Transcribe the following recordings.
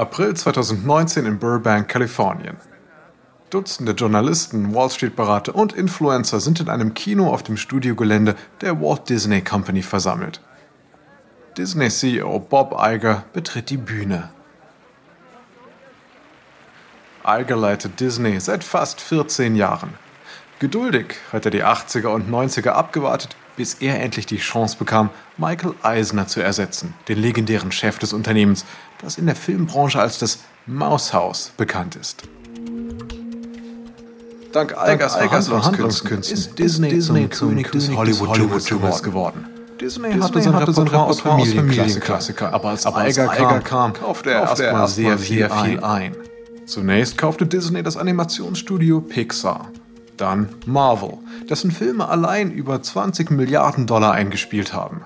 April 2019 in Burbank, Kalifornien. Dutzende Journalisten, Wall Street-Berater und Influencer sind in einem Kino auf dem Studiogelände der Walt Disney Company versammelt. Disney-CEO Bob Iger betritt die Bühne. Iger leitet Disney seit fast 14 Jahren. Geduldig hat er die 80er und 90er abgewartet, bis er endlich die Chance bekam, Michael Eisner zu ersetzen, den legendären Chef des Unternehmens, das in der Filmbranche als das Maushaus bekannt ist. Dank Eigers Verhandlungskünsten ist Disney, Disney zum König des Hollywood-Dschungels geworden. Disney, Disney hatte sein Repertoire aus Familienklassiker, aber als Eiger kam, kam, kaufte er erstmal sehr, sehr viel ein. Zunächst kaufte Disney das Animationsstudio Pixar, dann Marvel, dessen Filme allein über 20 Milliarden Dollar eingespielt haben.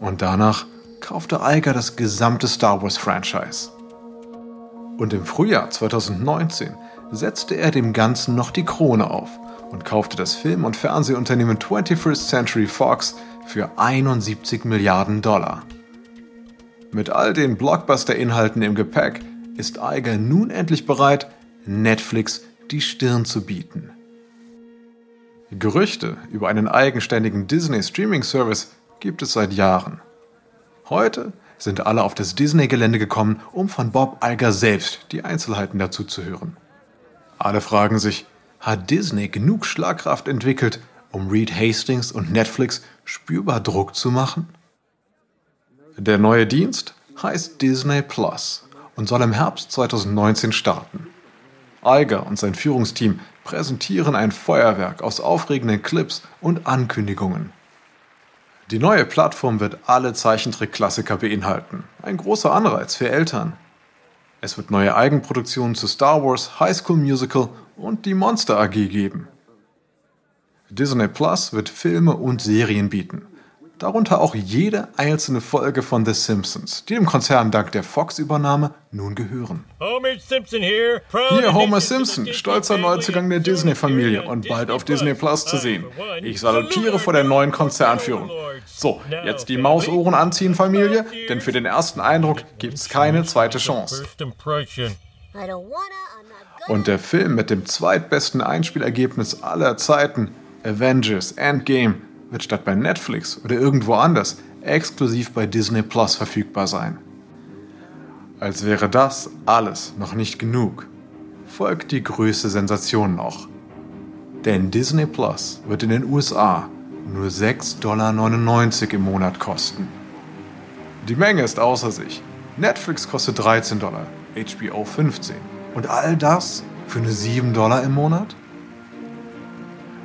Und danach kaufte Eiger das gesamte Star Wars Franchise. Und im Frühjahr 2019 setzte er dem Ganzen noch die Krone auf und kaufte das Film- und Fernsehunternehmen 21st Century Fox für 71 Milliarden Dollar. Mit all den Blockbuster-Inhalten im Gepäck ist Iger nun endlich bereit, Netflix die Stirn zu bieten. Gerüchte über einen eigenständigen Disney-Streaming-Service gibt es seit Jahren. Heute sind alle auf das Disney-Gelände gekommen, um von Bob Iger selbst die Einzelheiten dazu zu hören. Alle fragen sich, hat Disney genug Schlagkraft entwickelt, um Reed Hastings und Netflix spürbar Druck zu machen? Der neue Dienst heißt Disney Plus und soll im Herbst 2019 starten. Iger und sein Führungsteam präsentieren ein Feuerwerk aus aufregenden Clips und Ankündigungen. Die neue Plattform wird alle Zeichentrick-Klassiker beinhalten. Ein großer Anreiz für Eltern. Es wird neue Eigenproduktionen zu Star Wars, High School Musical und die Monster AG geben. Disney Plus wird Filme und Serien bieten. Darunter auch jede einzelne Folge von The Simpsons, die dem Konzern dank der Fox-Übernahme nun gehören. Homer Simpson here, hier Homer Simpson, stolzer Neuzugang der Disney-Familie und bald auf Disney Plus zu sehen. Ich salutiere vor der neuen Konzernführung. So, jetzt die Mausohren anziehen, Familie, denn für den ersten Eindruck gibt's keine zweite Chance. Und der Film mit dem zweitbesten Einspielergebnis aller Zeiten, Avengers Endgame, wird statt bei Netflix oder irgendwo anders exklusiv bei Disney Plus verfügbar sein. Als wäre das alles noch nicht genug, folgt die größte Sensation noch. Denn Disney Plus wird in den USA nur 6,99 Dollar im Monat kosten. Die Menge ist außer sich. Netflix kostet 13 Dollar, HBO 15. Und all das für nur 7 Dollar im Monat?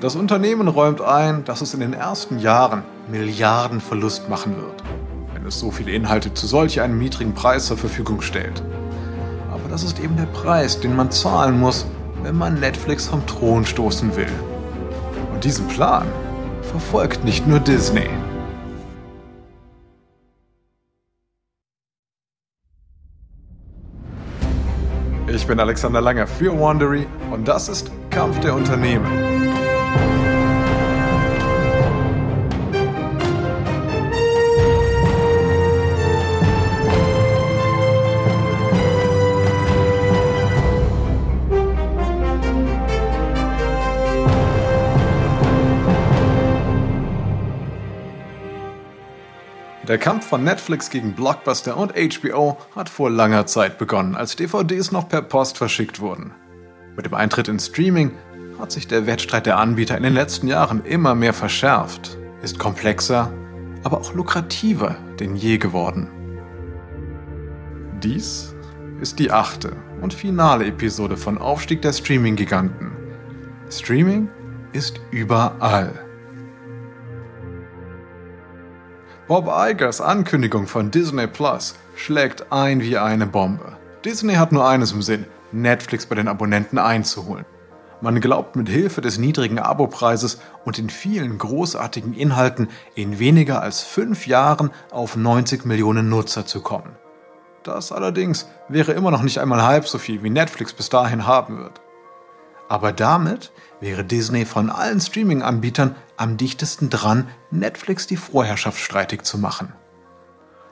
Das Unternehmen räumt ein, dass es in den ersten Jahren Milliarden Verlust machen wird, wenn es so viele Inhalte zu solch einem niedrigen Preis zur Verfügung stellt. Aber das ist eben der Preis, den man zahlen muss, wenn man Netflix vom Thron stoßen will. Und diesen Plan verfolgt nicht nur Disney. Ich bin Alexander Langer für Wandery und das ist Kampf der Unternehmen. Der Kampf von Netflix gegen Blockbuster und HBO hat vor langer Zeit begonnen, als DVDs noch per Post verschickt wurden. Mit dem Eintritt ins Streaming hat sich der Wettstreit der Anbieter in den letzten Jahren immer mehr verschärft, ist komplexer, aber auch lukrativer denn je geworden. Dies ist die achte und finale Episode von Aufstieg der Streaming-Giganten. Streaming ist überall. Bob Igers Ankündigung von Disney Plus schlägt ein wie eine Bombe. Disney hat nur eines im Sinn, Netflix bei den Abonnenten einzuholen. Man glaubt mit Hilfe des niedrigen Abopreises und den vielen großartigen Inhalten in weniger als fünf Jahren auf 90 Millionen Nutzer zu kommen. Das allerdings wäre immer noch nicht einmal halb so viel, wie Netflix bis dahin haben wird. Aber damit wäre Disney von allen Streaming-Anbietern am dichtesten dran, Netflix die Vorherrschaft streitig zu machen.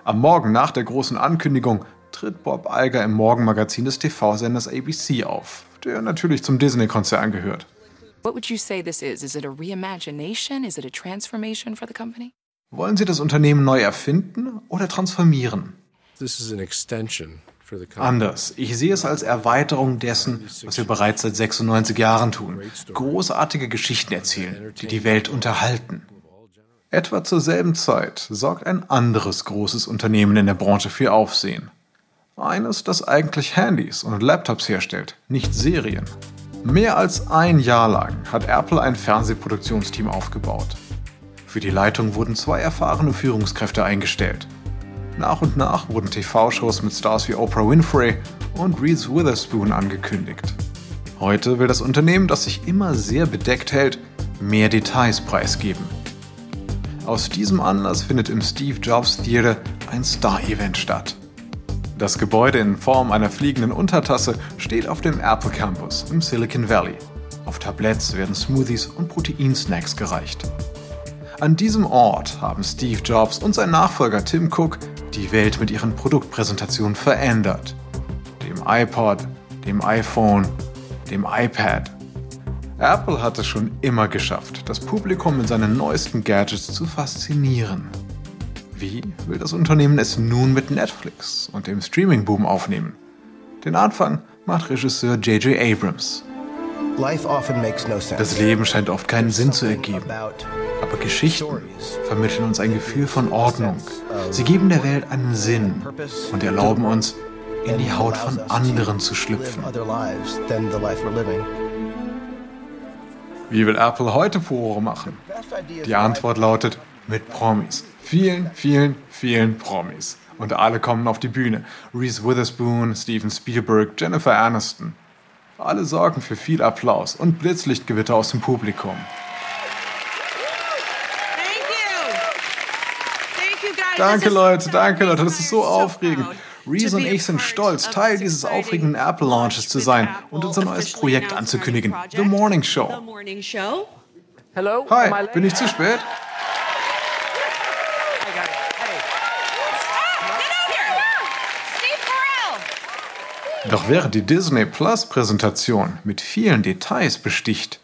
Am Morgen nach der großen Ankündigung tritt Bob Iger im Morgenmagazin des TV-Senders ABC auf, der natürlich zum Disney-Konzern gehört. What would you say this is? Is it a reimagination? Is it a transformation for the company? Wollen Sie das Unternehmen neu erfinden oder transformieren? This is an extension. Anders. Ich sehe es als Erweiterung dessen, was wir bereits seit 96 Jahren tun. Großartige Geschichten erzählen, die die Welt unterhalten. Etwa zur selben Zeit sorgt ein anderes großes Unternehmen in der Branche für Aufsehen. Eines, das eigentlich Handys und Laptops herstellt, nicht Serien. Mehr als ein Jahr lang hat Apple ein Fernsehproduktionsteam aufgebaut. Für die Leitung wurden zwei erfahrene Führungskräfte eingestellt. Nach und nach wurden TV-Shows mit Stars wie Oprah Winfrey und Reese Witherspoon angekündigt. Heute will das Unternehmen, das sich immer sehr bedeckt hält, mehr Details preisgeben. Aus diesem Anlass findet im Steve Jobs Theater ein Star-Event statt. Das Gebäude in Form einer fliegenden Untertasse steht auf dem Apple Campus im Silicon Valley. Auf Tabletts werden Smoothies und Proteinsnacks gereicht. An diesem Ort haben Steve Jobs und sein Nachfolger Tim Cook die Welt mit ihren Produktpräsentationen verändert. Dem iPod, dem iPhone, dem iPad. Apple hat es schon immer geschafft, das Publikum mit seinen neuesten Gadgets zu faszinieren. Wie will das Unternehmen es nun mit Netflix und dem Streaming-Boom aufnehmen? Den Anfang macht Regisseur J.J. Abrams. Das Leben scheint oft keinen Sinn zu ergeben. Aber Geschichten vermitteln uns ein Gefühl von Ordnung. Sie geben der Welt einen Sinn und erlauben uns, in die Haut von anderen zu schlüpfen. Wie will Apple heute Furore machen? Die Antwort lautet mit Promis. Vielen, vielen, vielen Promis. Und alle kommen auf die Bühne. Reese Witherspoon, Steven Spielberg, Jennifer Aniston. Alle sorgen für viel Applaus und Blitzlichtgewitter aus dem Publikum. Danke Leute, danke Leute, das ist so aufregend. Reese und ich sind stolz, Teil dieses aufregenden Apple Launches zu sein und unser neues Projekt anzukündigen, The Morning Show. Hi, bin ich zu spät? Doch während die Disney Plus Präsentation mit vielen Details besticht,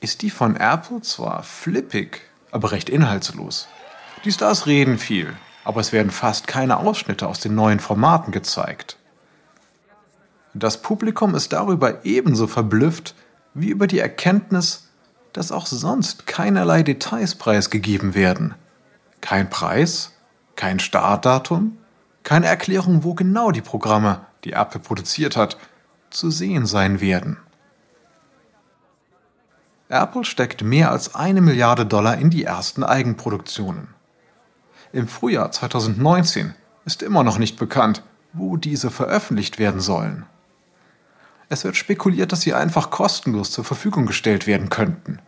ist die von Apple zwar flippig, aber recht inhaltslos. Die Stars reden viel, aber es werden fast keine Ausschnitte aus den neuen Formaten gezeigt. Das Publikum ist darüber ebenso verblüfft wie über die Erkenntnis, dass auch sonst keinerlei Details preisgegeben werden. Kein Preis, kein Startdatum, keine Erklärung, wo genau die Programme die Apple produziert hat, zu sehen sein werden. Apple steckt mehr als eine Milliarde Dollar in die ersten Eigenproduktionen. Im Frühjahr 2019 ist immer noch nicht bekannt, wo diese veröffentlicht werden sollen. Es wird spekuliert, dass sie einfach kostenlos zur Verfügung gestellt werden könnten,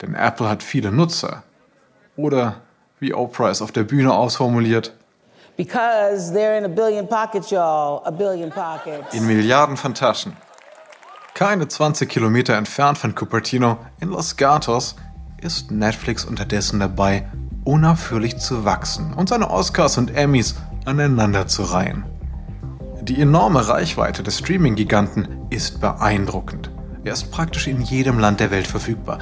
denn Apple hat viele Nutzer. Oder, wie Oprah es auf der Bühne ausformuliert, Because they're in a billion pockets, y'all. A billion pockets. in Milliarden von Taschen. Keine 20 Kilometer entfernt von Cupertino in Los Gatos ist Netflix unterdessen dabei, unaufhörlich zu wachsen und seine Oscars und Emmys aneinander zu reihen. Die enorme Reichweite des Streaming-Giganten ist beeindruckend. Er ist praktisch in jedem Land der Welt verfügbar.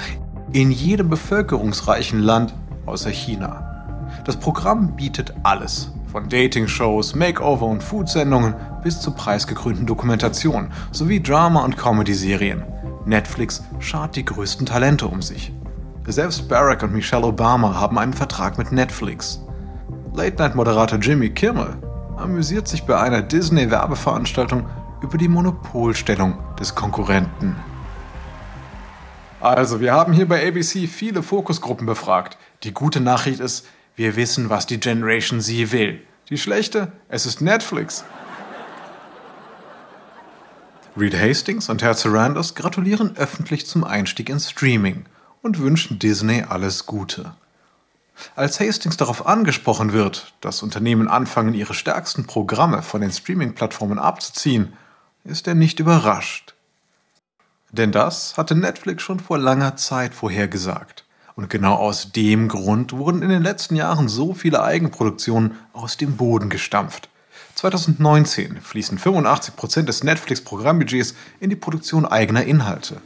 In jedem bevölkerungsreichen Land außer China. Das Programm bietet alles, von Dating-Shows, Makeover- und Food-Sendungen bis zu preisgekrönten Dokumentationen sowie Drama- und Comedy-Serien. Netflix schart die größten Talente um sich. Selbst Barack und Michelle Obama haben einen Vertrag mit Netflix. Late-Night-Moderator Jimmy Kimmel amüsiert sich bei einer Disney-Werbeveranstaltung über die Monopolstellung des Konkurrenten. Also, wir haben hier bei ABC viele Fokusgruppen befragt. Die gute Nachricht ist, wir wissen, was die Generation Z will. Die schlechte, es ist Netflix. Reed Hastings und Herr Sarandos gratulieren öffentlich zum Einstieg ins Streaming und wünschen Disney alles Gute. Als Hastings darauf angesprochen wird, dass Unternehmen anfangen, ihre stärksten Programme von den Streaming-Plattformen abzuziehen, ist er nicht überrascht. Denn das hatte Netflix schon vor langer Zeit vorhergesagt. Und genau aus dem Grund wurden in den letzten Jahren so viele Eigenproduktionen aus dem Boden gestampft. 2019 fließen 85% des Netflix-Programmbudgets in die Produktion eigener Inhalte.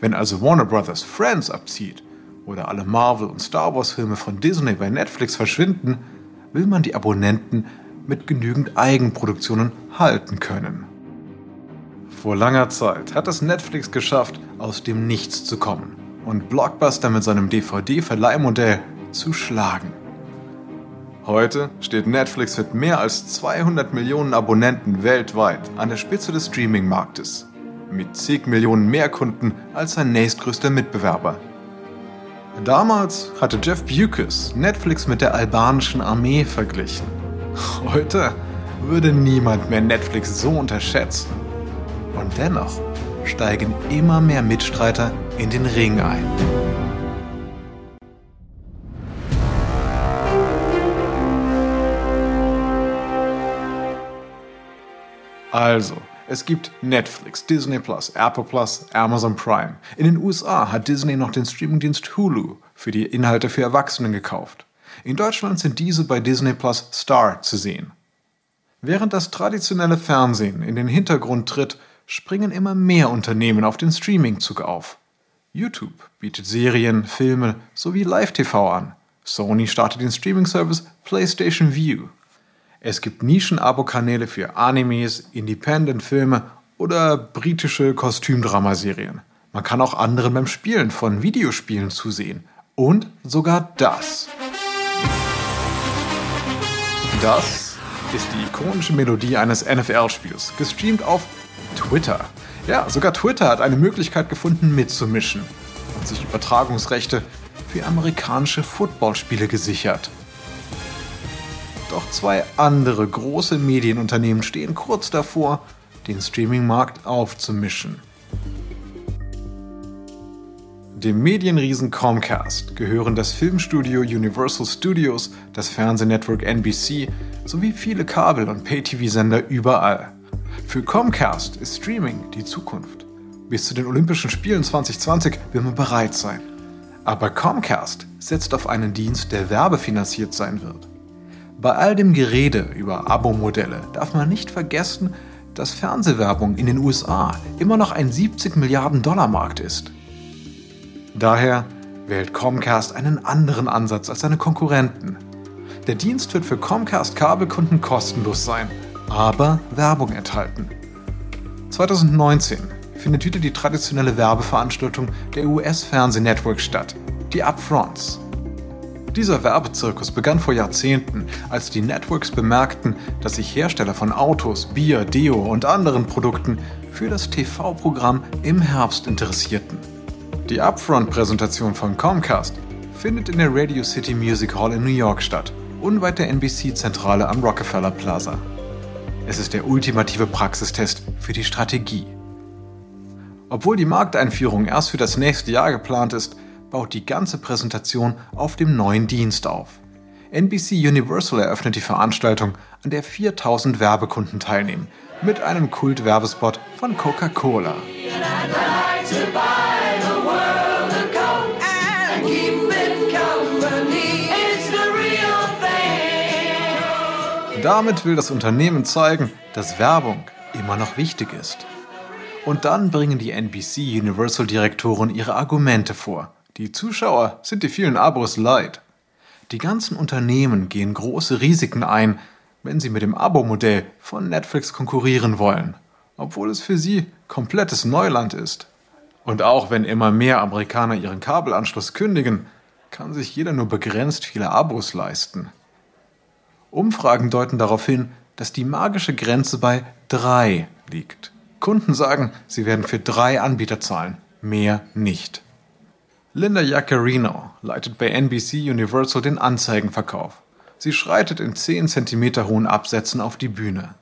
Wenn also Warner Bros. Friends abzieht oder alle Marvel- und Star Wars-Filme von Disney bei Netflix verschwinden, will man die Abonnenten mit genügend Eigenproduktionen halten können. Vor langer Zeit hat es Netflix geschafft, aus dem Nichts zu kommen und Blockbuster mit seinem DVD-Verleihmodell zu schlagen. Heute steht Netflix mit mehr als 200 Millionen Abonnenten weltweit an der Spitze des Streaming-Marktes, mit zig Millionen mehr Kunden als sein nächstgrößter Mitbewerber. Damals hatte Jeff Bewkes Netflix mit der albanischen Armee verglichen. Heute würde niemand mehr Netflix so unterschätzen. Und dennoch steigen immer mehr Mitstreiter in den Ring ein. Also, es gibt Netflix, Disney Plus, Apple Plus, Amazon Prime. In den USA hat Disney noch den Streamingdienst Hulu für die Inhalte für Erwachsenen gekauft. In Deutschland sind diese bei Disney Plus Star zu sehen. Während das traditionelle Fernsehen in den Hintergrund tritt, springen immer mehr Unternehmen auf den Streamingzug auf. YouTube bietet Serien, Filme sowie Live-TV an. Sony startet den Streaming-Service PlayStation View. Es gibt Nischen-Abo-Kanäle für Animes, Independent-Filme oder britische Kostümdramaserien. Man kann auch anderen beim Spielen von Videospielen zusehen. Und sogar das. Das ist die ikonische Melodie eines NFL-Spiels, gestreamt auf Twitter. Ja, sogar Twitter hat eine Möglichkeit gefunden, mitzumischen und sich Übertragungsrechte für amerikanische Footballspiele gesichert. Doch zwei andere große Medienunternehmen stehen kurz davor, den Streaming-Markt aufzumischen. Dem Medienriesen Comcast gehören das Filmstudio Universal Studios, das Fernsehnetwork NBC sowie viele Kabel- und Pay-TV-Sender überall. Für Comcast ist Streaming die Zukunft. Bis zu den Olympischen Spielen 2020 will man bereit sein. Aber Comcast setzt auf einen Dienst, der werbefinanziert sein wird. Bei all dem Gerede über Abo-Modelle darf man nicht vergessen, dass Fernsehwerbung in den USA immer noch ein 70 Milliarden Dollar Markt ist. Daher wählt Comcast einen anderen Ansatz als seine Konkurrenten. Der Dienst wird für Comcast Kabelkunden kostenlos sein, aber Werbung enthalten. 2019 findet wieder die traditionelle Werbeveranstaltung der US-Fernsehnetwork statt, die Upfronts. Dieser Werbezirkus begann vor Jahrzehnten, als die Networks bemerkten, dass sich Hersteller von Autos, Bier, Deo und anderen Produkten für das TV-Programm im Herbst interessierten. Die Upfront-Präsentation von Comcast findet in der Radio City Music Hall in New York statt, unweit der NBC-Zentrale am Rockefeller Plaza. Es ist der ultimative Praxistest für die Strategie. Obwohl die Markteinführung erst für das nächste Jahr geplant ist, baut die ganze Präsentation auf dem neuen Dienst auf. NBC Universal eröffnet die Veranstaltung, an der 4000 Werbekunden teilnehmen, mit einem Kult-Werbespot von Coca-Cola. Damit will das Unternehmen zeigen, dass Werbung immer noch wichtig ist. Und dann bringen die NBC Universal-Direktoren ihre Argumente vor. Die Zuschauer sind die vielen Abos leid. Die ganzen Unternehmen gehen große Risiken ein, wenn sie mit dem Abo-Modell von Netflix konkurrieren wollen, obwohl es für sie komplettes Neuland ist. Und auch wenn immer mehr Amerikaner ihren Kabelanschluss kündigen, kann sich jeder nur begrenzt viele Abos leisten. Umfragen deuten darauf hin, dass die magische Grenze bei drei liegt. Kunden sagen, sie werden für drei Anbieter zahlen, mehr nicht. Linda Jaccarino leitet bei NBC Universal den Anzeigenverkauf. Sie schreitet in 10 cm hohen Absätzen auf die Bühne.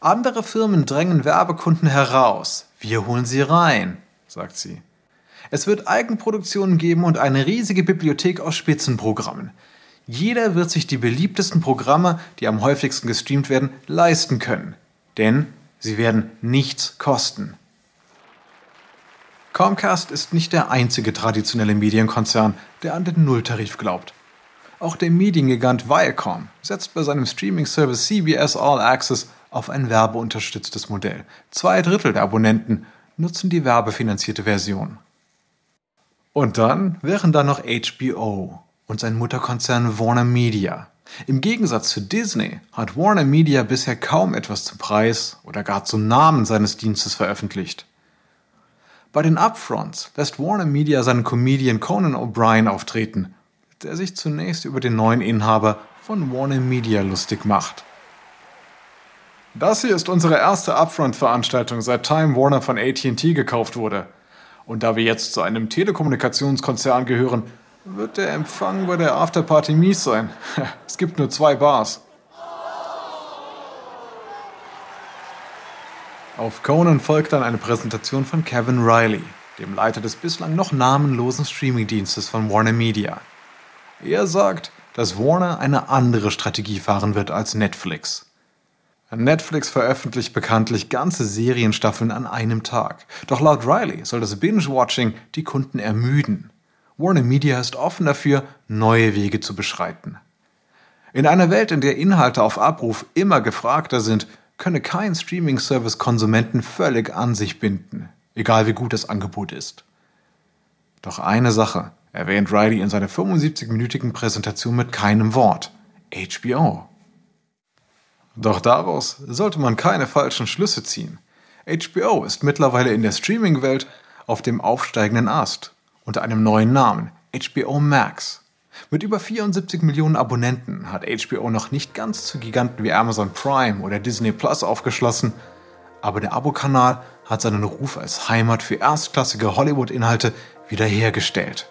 Andere Firmen drängen Werbekunden heraus. Wir holen sie rein, sagt sie. Es wird Eigenproduktionen geben und eine riesige Bibliothek aus Spitzenprogrammen. Jeder wird sich die beliebtesten Programme, die am häufigsten gestreamt werden, leisten können. Denn sie werden nichts kosten. Comcast ist nicht der einzige traditionelle Medienkonzern, der an den Nulltarif glaubt. Auch der Mediengigant Viacom setzt bei seinem Streaming-Service CBS All Access auf ein werbeunterstütztes Modell. Zwei Drittel der Abonnenten nutzen die werbefinanzierte Version. Und dann wären da noch HBO und sein Mutterkonzern Warner Media. Im Gegensatz zu Disney hat Warner Media bisher kaum etwas zum Preis oder gar zum Namen seines Dienstes veröffentlicht. Bei den Upfronts lässt Warner Media seinen Comedian Conan O'Brien auftreten der sich zunächst über den neuen Inhaber von Warner Media lustig macht. Das hier ist unsere erste Upfront-Veranstaltung, seit Time Warner von ATT gekauft wurde. Und da wir jetzt zu einem Telekommunikationskonzern gehören, wird der Empfang bei der Afterparty mies sein. Es gibt nur zwei Bars. Auf Conan folgt dann eine Präsentation von Kevin Riley, dem Leiter des bislang noch namenlosen Streamingdienstes von Warner Media. Er sagt, dass Warner eine andere Strategie fahren wird als Netflix. Netflix veröffentlicht bekanntlich ganze Serienstaffeln an einem Tag. Doch laut Riley soll das Binge-Watching die Kunden ermüden. Warner Media ist offen dafür, neue Wege zu beschreiten. In einer Welt, in der Inhalte auf Abruf immer gefragter sind, könne kein Streaming-Service Konsumenten völlig an sich binden, egal wie gut das Angebot ist. Doch eine Sache erwähnt Riley in seiner 75-minütigen Präsentation mit keinem Wort. HBO. Doch daraus sollte man keine falschen Schlüsse ziehen. HBO ist mittlerweile in der Streaming-Welt auf dem aufsteigenden Ast unter einem neuen Namen, HBO Max. Mit über 74 Millionen Abonnenten hat HBO noch nicht ganz zu Giganten wie Amazon Prime oder Disney Plus aufgeschlossen, aber der Abokanal hat seinen Ruf als Heimat für erstklassige Hollywood-Inhalte wiederhergestellt.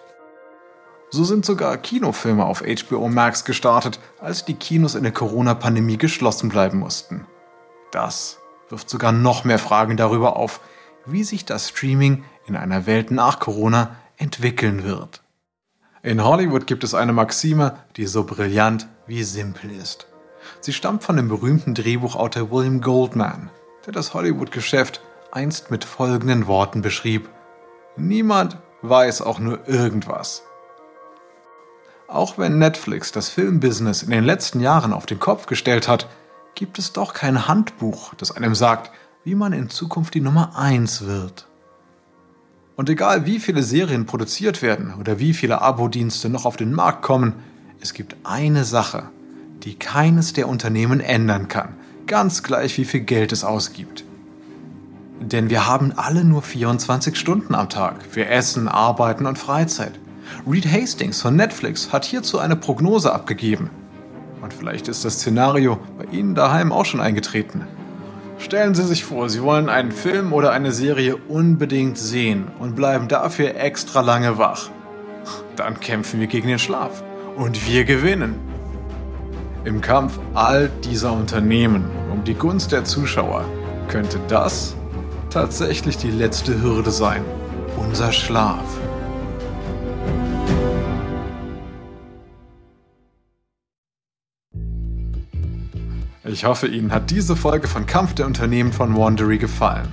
So sind sogar Kinofilme auf HBO Max gestartet, als die Kinos in der Corona-Pandemie geschlossen bleiben mussten. Das wirft sogar noch mehr Fragen darüber auf, wie sich das Streaming in einer Welt nach Corona entwickeln wird. In Hollywood gibt es eine Maxime, die so brillant wie simpel ist. Sie stammt von dem berühmten Drehbuchautor William Goldman, der das Hollywood-Geschäft einst mit folgenden Worten beschrieb. Niemand weiß auch nur irgendwas. Auch wenn Netflix das Filmbusiness in den letzten Jahren auf den Kopf gestellt hat, gibt es doch kein Handbuch, das einem sagt, wie man in Zukunft die Nummer 1 wird. Und egal wie viele Serien produziert werden oder wie viele Abo-Dienste noch auf den Markt kommen, es gibt eine Sache, die keines der Unternehmen ändern kann, ganz gleich wie viel Geld es ausgibt. Denn wir haben alle nur 24 Stunden am Tag für Essen, Arbeiten und Freizeit. Reed Hastings von Netflix hat hierzu eine Prognose abgegeben. Und vielleicht ist das Szenario bei Ihnen daheim auch schon eingetreten. Stellen Sie sich vor, Sie wollen einen Film oder eine Serie unbedingt sehen und bleiben dafür extra lange wach. Dann kämpfen wir gegen den Schlaf. Und wir gewinnen. Im Kampf all dieser Unternehmen um die Gunst der Zuschauer könnte das tatsächlich die letzte Hürde sein. Unser Schlaf. Ich hoffe, Ihnen hat diese Folge von Kampf der Unternehmen von Wandery gefallen.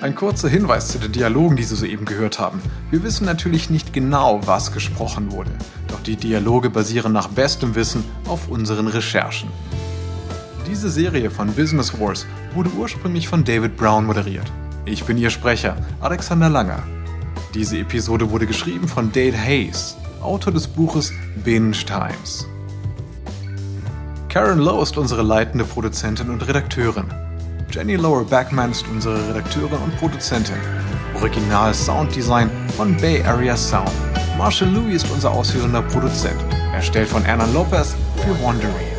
Ein kurzer Hinweis zu den Dialogen, die Sie soeben gehört haben. Wir wissen natürlich nicht genau, was gesprochen wurde, doch die Dialoge basieren nach bestem Wissen auf unseren Recherchen. Diese Serie von Business Wars wurde ursprünglich von David Brown moderiert. Ich bin Ihr Sprecher, Alexander Langer. Diese Episode wurde geschrieben von Dade Hayes, Autor des Buches Binge Times. Karen Lowe ist unsere leitende Produzentin und Redakteurin. Jenny Lower Backman ist unsere Redakteurin und Produzentin. Original Sounddesign von Bay Area Sound. Marshall Louis ist unser ausführender Produzent. Erstellt von Anna Lopez für Wandering.